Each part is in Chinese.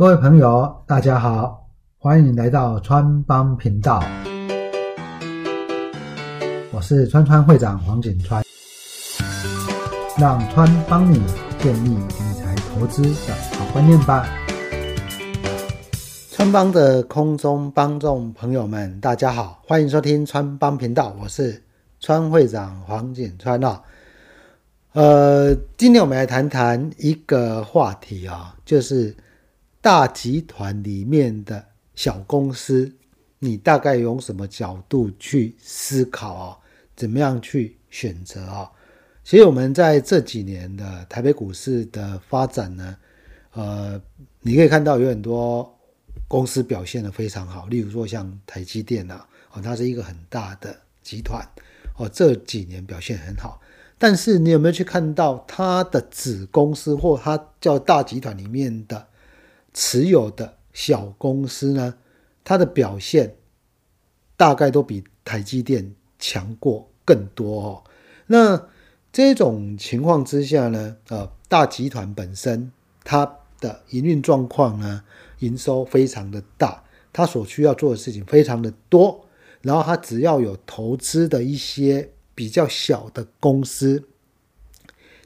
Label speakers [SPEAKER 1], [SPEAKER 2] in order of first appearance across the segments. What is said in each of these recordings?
[SPEAKER 1] 各位朋友，大家好，欢迎来到川帮频道，我是川川会长黄景川，让川帮你建立理财投资的好观念吧。川帮的空中帮众朋友们，大家好，欢迎收听川帮频道，我是川会长黄景川啊。呃，今天我们来谈谈一个话题啊，就是大集团里面的小公司，你大概用什么角度去思考啊？怎么样去选择啊？其实我们在这几年的台北股市的发展呢，呃，你可以看到有很多公司表现的非常好，例如说像台积电呐，哦，它是一个很大的集团，哦，这几年表现很好。但是你有没有去看到它的子公司或它叫大集团里面的持有的小公司呢？它的表现大概都比台积电强过更多哦。那这种情况之下呢，呃，大集团本身它的营运状况呢，营收非常的大，它所需要做的事情非常的多，然后它只要有投资的一些。比较小的公司，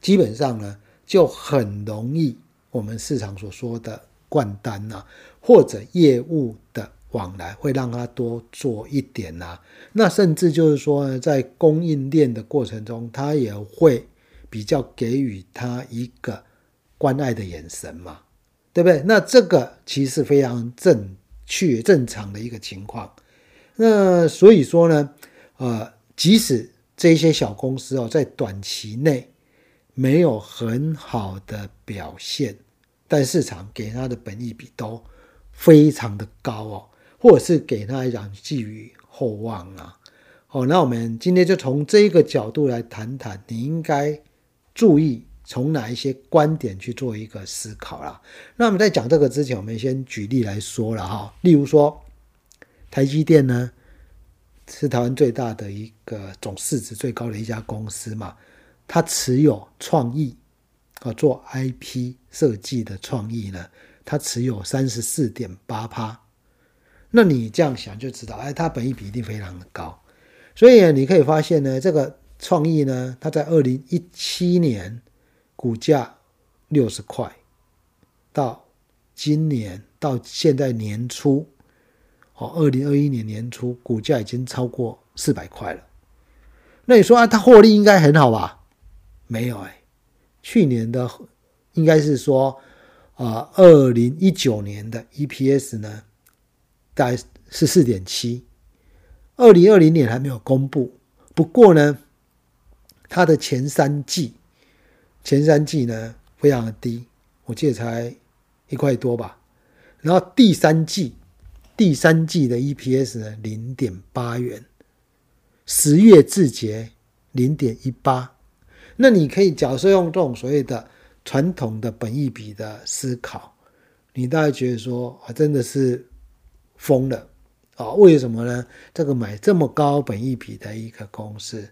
[SPEAKER 1] 基本上呢就很容易我们市场所说的灌单呐，或者业务的往来会让他多做一点呐。那甚至就是说，在供应链的过程中，他也会比较给予他一个关爱的眼神嘛，对不对？那这个其实非常正确、正常的一个情况。那所以说呢，呃，即使这些小公司哦，在短期内没有很好的表现，但市场给它的本益比都非常的高哦，或者是给它来讲寄予厚望啊。好，那我们今天就从这个角度来谈谈，你应该注意从哪一些观点去做一个思考啦。那我们在讲这个之前，我们先举例来说了哈，例如说台积电呢。是台湾最大的一个总市值最高的一家公司嘛？它持有创意啊，做 IP 设计的创意呢，它持有三十四点八趴。那你这样想就知道，哎，它本益比一定非常的高。所以你可以发现呢，这个创意呢，它在二零一七年股价六十块，到今年到现在年初。哦，二零二一年年初股价已经超过四百块了。那你说啊，它获利应该很好吧？没有哎，去年的应该是说，啊，二零一九年的 EPS 呢，大概是四点七。二零二零年还没有公布，不过呢，它的前三季，前三季呢非常的低，我记得才一块多吧。然后第三季。第三季的 EPS 呢，零点八元，十月至节零点一八。那你可以假设用这种所谓的传统的本益比的思考，你大概觉得说啊，真的是疯了啊？为什么呢？这个买这么高本益比的一个公司，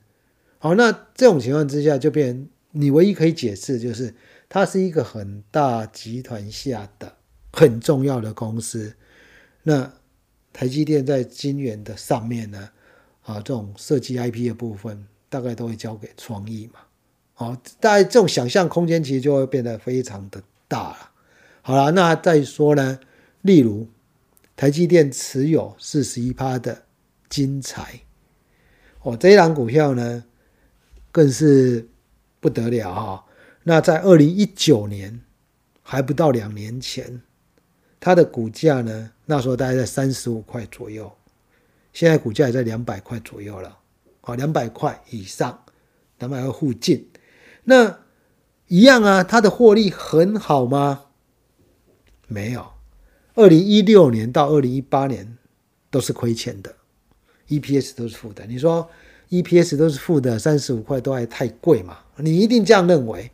[SPEAKER 1] 好，那这种情况之下，就变你唯一可以解释就是，它是一个很大集团下的很重要的公司。那台积电在晶圆的上面呢，啊，这种设计 IP 的部分大概都会交给创意嘛，好，大家这种想象空间其实就会变得非常的大了。好了，那再说呢，例如台积电持有四十一趴的晶材，哦，这一档股票呢更是不得了哈。那在二零一九年还不到两年前。它的股价呢，那时候大概在三十五块左右，现在股价也在两百块左右了，好，两百块以上，两百块附近。那一样啊，它的获利很好吗？没有，二零一六年到二零一八年都是亏钱的，EPS 都是负的。你说 EPS 都是负的，三十五块都还太贵嘛？你一定这样认为，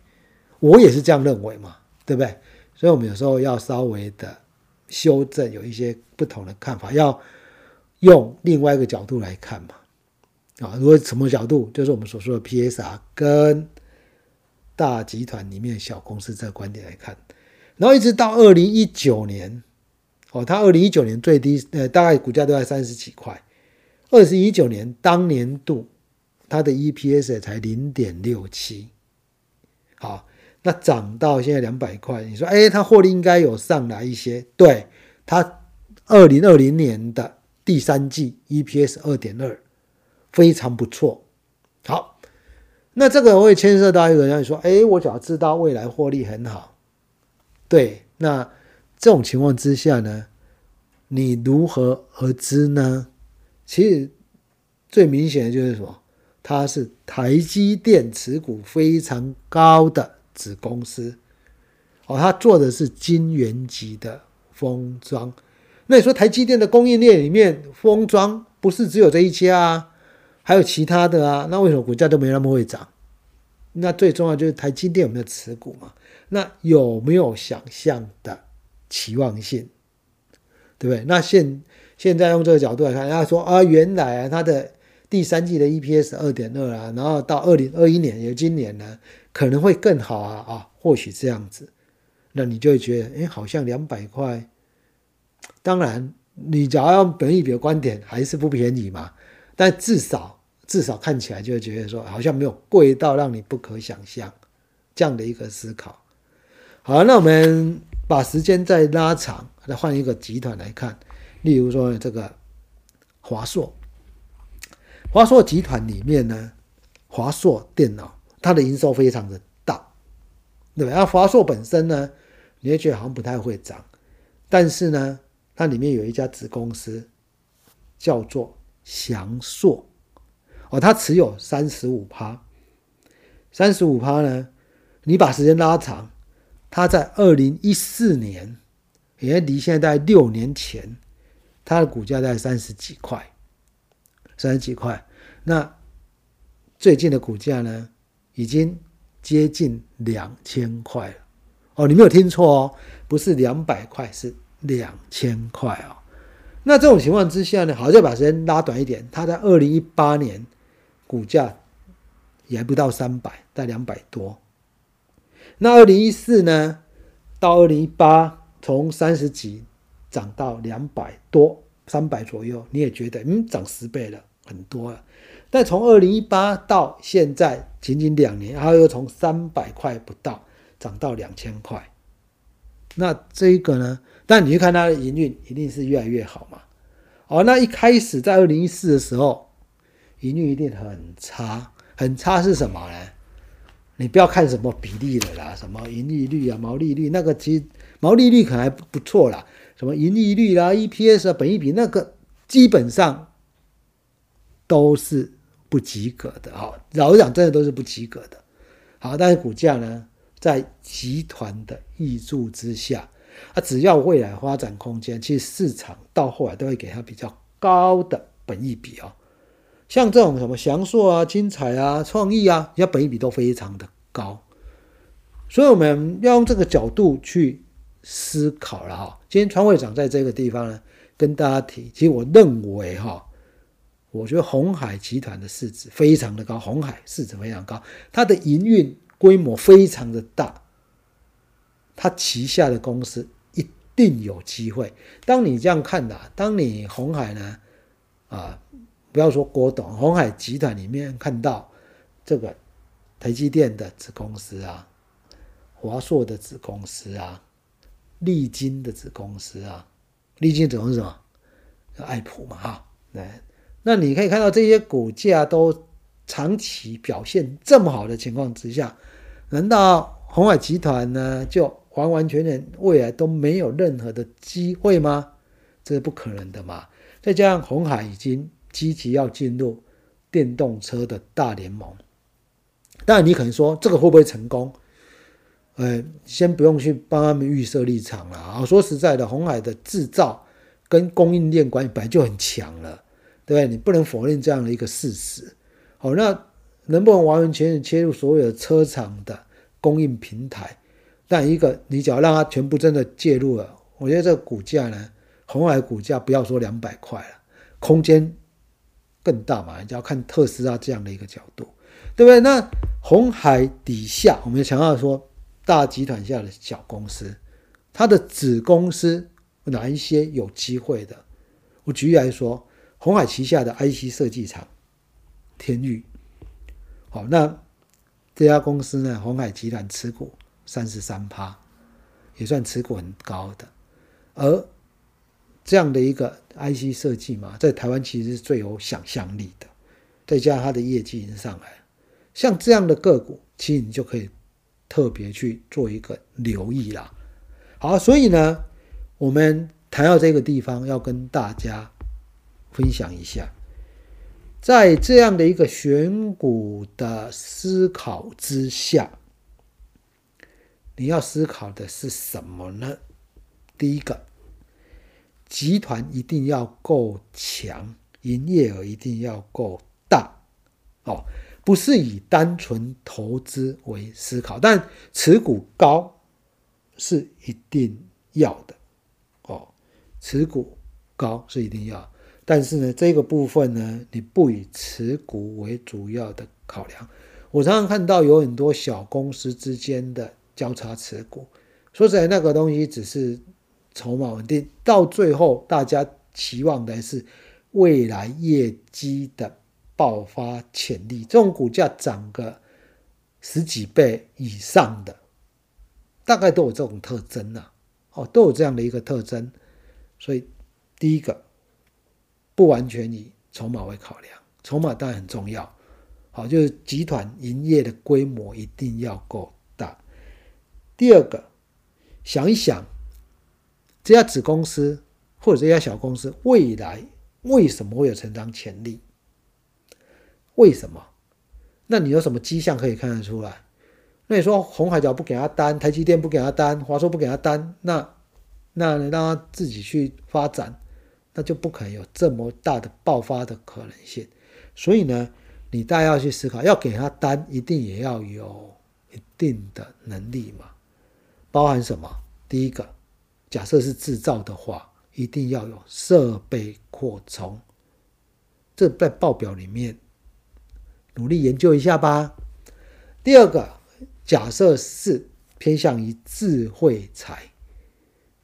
[SPEAKER 1] 我也是这样认为嘛，对不对？所以我们有时候要稍微的。修正有一些不同的看法，要用另外一个角度来看嘛？啊，如果什么角度，就是我们所说的 PSR 跟大集团里面小公司这个观点来看，然后一直到二零一九年，哦，它二零一九年最低呃大概股价都在三十几块，二零一九年当年度它的 EPS 才零点六七，好，那涨到现在两百块，你说哎，它获利应该有上来一些，对，它二零二零年的第三季 EPS 二点二，非常不错，好。那这个会牵涉到一个人说：“哎，我只要知道未来获利很好，对，那这种情况之下呢，你如何而知呢？其实最明显的就是什么？它是台积电持股非常高的子公司，哦，它做的是晶圆级的封装。那你说台积电的供应链里面封装不是只有这一家啊？”还有其他的啊，那为什么股价都没那么会涨？那最重要就是台积电有没有持股嘛？那有没有想象的期望性？对不对？那现现在用这个角度来看，人家说啊，原来啊，它的第三季的 EPS 二点二啊，然后到二零二一年，也今年呢，可能会更好啊啊，或许这样子，那你就会觉得，哎，好像两百块，当然，你只要用本意比的观点，还是不便宜嘛，但至少。至少看起来就会觉得说，好像没有贵到让你不可想象这样的一个思考。好，那我们把时间再拉长，再换一个集团来看，例如说这个华硕，华硕集团里面呢，华硕电脑它的营收非常的大，对吧？那华硕本身呢，你也觉得好像不太会涨，但是呢，它里面有一家子公司叫做翔硕。哦，他持有三十五趴，三十五趴呢？你把时间拉长，他在二零一四年，也离现在六年前，他的股价在三十几块，三十几块。那最近的股价呢，已经接近两千块了。哦，你没有听错哦，不是两百块，是两千块哦。那这种情况之下呢，好，再把时间拉短一点，他在二零一八年。股价也还不到三百，在两百多。那二零一四呢？到二零一八，从三十几涨到两百多，三百左右，你也觉得嗯，涨十倍了，很多了。但从二零一八到现在，仅仅两年，然后又从三百块不到涨到两千块。那这一个呢？但你去看它的营运，一定是越来越好嘛。哦，那一开始在二零一四的时候。盈率一定很差，很差是什么呢？你不要看什么比例的啦，什么盈利率啊、毛利率，那个其实毛利率可能还不错啦。什么盈利率啦、EPS 啊、本益比，那个基本上都是不及格的啊。老实讲，真的都是不及格的。好，但是股价呢，在集团的益助之下，啊，只要未来发展空间，其实市场到后来都会给它比较高的本益比哦。像这种什么祥硕啊、精彩啊、创意啊，人家本益比都非常的高，所以我们要用这个角度去思考了哈。今天川会长在这个地方呢，跟大家提，其实我认为哈，我觉得红海集团的市值非常的高，红海市值非常高，它的营运规模非常的大，它旗下的公司一定有机会。当你这样看的，当你红海呢，啊。不要说郭董，红海集团里面看到这个台积电的子公司啊，华硕的子公司啊，利金的子公司啊，利金子公司什么？爱普嘛，哈，对。那你可以看到这些股价都长期表现这么好的情况之下，难道红海集团呢就完完全全未来都没有任何的机会吗？这是不可能的嘛。再加上红海已经。积极要进入电动车的大联盟，当然你可能说这个会不会成功？呃，先不用去帮他们预设立场了啊。说实在的，红海的制造跟供应链管理本来就很强了，对不对？你不能否认这样的一个事实。好，那能不能完完全全切入所有的车厂的供应平台？但一个你只要让它全部真的介入了，我觉得这个股价呢，红海股价不要说两百块了，空间。更大嘛？你要看特斯拉这样的一个角度，对不对？那红海底下，我们强调说大集团下的小公司，它的子公司哪一些有机会的？我举例来说，红海旗下的 IC 设计厂天域，好，那这家公司呢，红海集团持股三十三趴，也算持股很高的。而这样的一个 IC 设计嘛，在台湾其实是最有想象力的，再加上它的业绩已经上来，像这样的个股，其实你就可以特别去做一个留意啦。好，所以呢，我们谈到这个地方，要跟大家分享一下，在这样的一个选股的思考之下，你要思考的是什么呢？第一个。集团一定要够强，营业额一定要够大，哦，不是以单纯投资为思考，但持股高是一定要的，哦，持股高是一定要，但是呢，这个部分呢，你不以持股为主要的考量。我常常看到有很多小公司之间的交叉持股，说实在，那个东西只是。筹码稳定，到最后大家期望的是未来业绩的爆发潜力。这种股价涨个十几倍以上的，大概都有这种特征呐。哦，都有这样的一个特征。所以第一个不完全以筹码为考量，筹码当然很重要。好，就是集团营业的规模一定要够大。第二个，想一想。这家子公司或者这家小公司未来为什么会有成长潜力？为什么？那你有什么迹象可以看得出来？那你说红海角不给他单，台积电不给他单，华硕不给他单，那那让他自己去发展，那就不可能有这么大的爆发的可能性。所以呢，你大家要去思考，要给他单，一定也要有一定的能力嘛？包含什么？第一个。假设是制造的话，一定要有设备扩充，这在报表里面努力研究一下吧。第二个，假设是偏向于智慧财，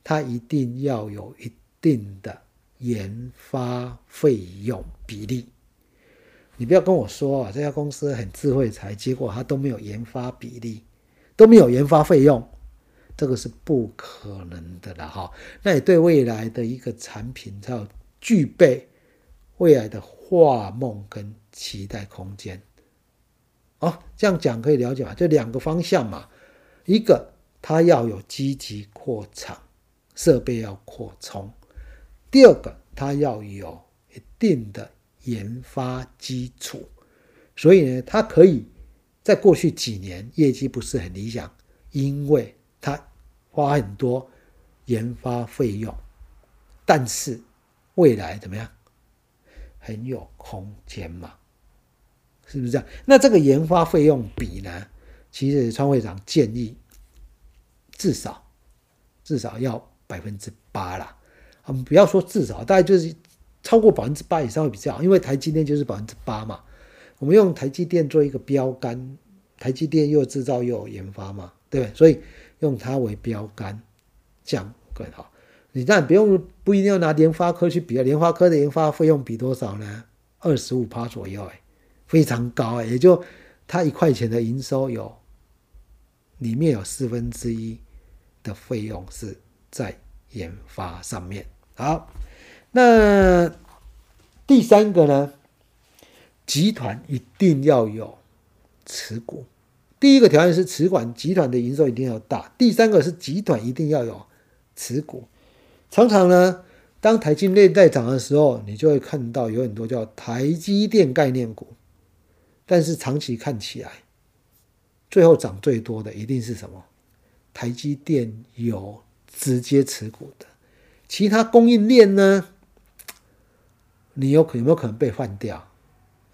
[SPEAKER 1] 它一定要有一定的研发费用比例。你不要跟我说啊，这家公司很智慧财，结果它都没有研发比例，都没有研发费用。这个是不可能的了哈，那你对未来的一个产品才有具备未来的画梦跟期待空间。哦，这样讲可以了解吗？这两个方向嘛，一个它要有积极扩厂，设备要扩充；第二个它要有一定的研发基础，所以呢，它可以在过去几年业绩不是很理想，因为。花很多研发费用，但是未来怎么样？很有空间嘛，是不是这样？那这个研发费用比呢？其实川会长建议至少至少要百分之八啦。我们不要说至少，大概就是超过百分之八以上会比较好，因为台积电就是百分之八嘛。我们用台积电做一个标杆，台积电又制造又有研发嘛，对不对？所以。用它为标杆，这样更好。你但不用，不一定要拿联发科去比啊。联发科的研发费用比多少呢？二十五趴左右，哎，非常高哎。也就它一块钱的营收有，里面有四分之一的费用是在研发上面。好，那第三个呢？集团一定要有持股。第一个条件是持管集团的营收一定要大，第三个是集团一定要有持股。常常呢，当台积电在涨的时候，你就会看到有很多叫台积电概念股，但是长期看起来，最后涨最多的一定是什么？台积电有直接持股的，其他供应链呢？你有可有没有可能被换掉？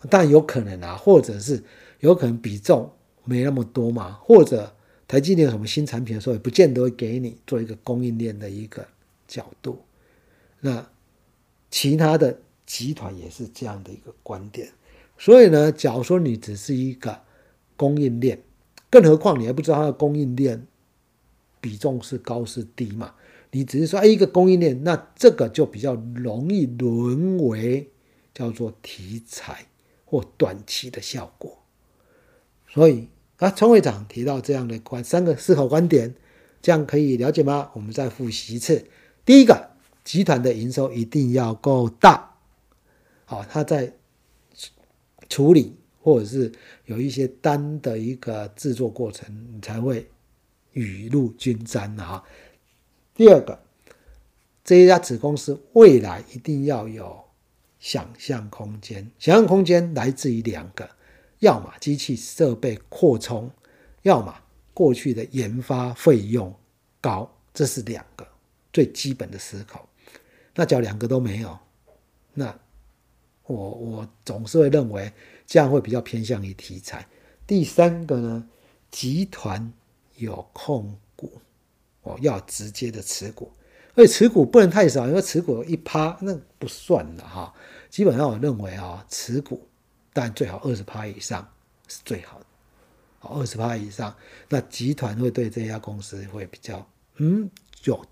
[SPEAKER 1] 当然有可能啊，或者是有可能比重。没那么多嘛，或者台积电有什么新产品的时候，也不见得会给你做一个供应链的一个角度。那其他的集团也是这样的一个观点。所以呢，假如说你只是一个供应链，更何况你还不知道它的供应链比重是高是低嘛？你只是说哎一个供应链，那这个就比较容易沦为叫做题材或短期的效果。所以啊，川会长提到这样的观三个思考观点，这样可以了解吗？我们再复习一次。第一个，集团的营收一定要够大，好，他在处理或者是有一些单的一个制作过程，你才会雨露均沾的哈。第二个，这一家子公司未来一定要有想象空间，想象空间来自于两个，要么机器设备扩充，要么过去的研发费用高，这是两个。最基本的思考，那只要两个都没有，那我我总是会认为这样会比较偏向于题材。第三个呢，集团有控股，哦，要直接的持股，而且持股不能太少，因为持股一趴那不算的哈。基本上我认为啊，持股但最好二十趴以上是最好的，好二十趴以上，那集团会对这家公司会比较嗯有。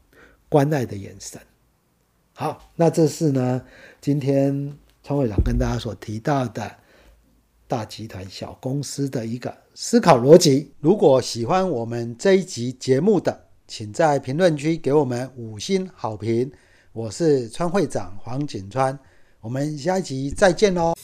[SPEAKER 1] 关爱的眼神。好，那这是呢，今天川会长跟大家所提到的大集团小公司的一个思考逻辑。如果喜欢我们这一集节目的，请在评论区给我们五星好评。我是川会长黄景川，我们下一集再见喽。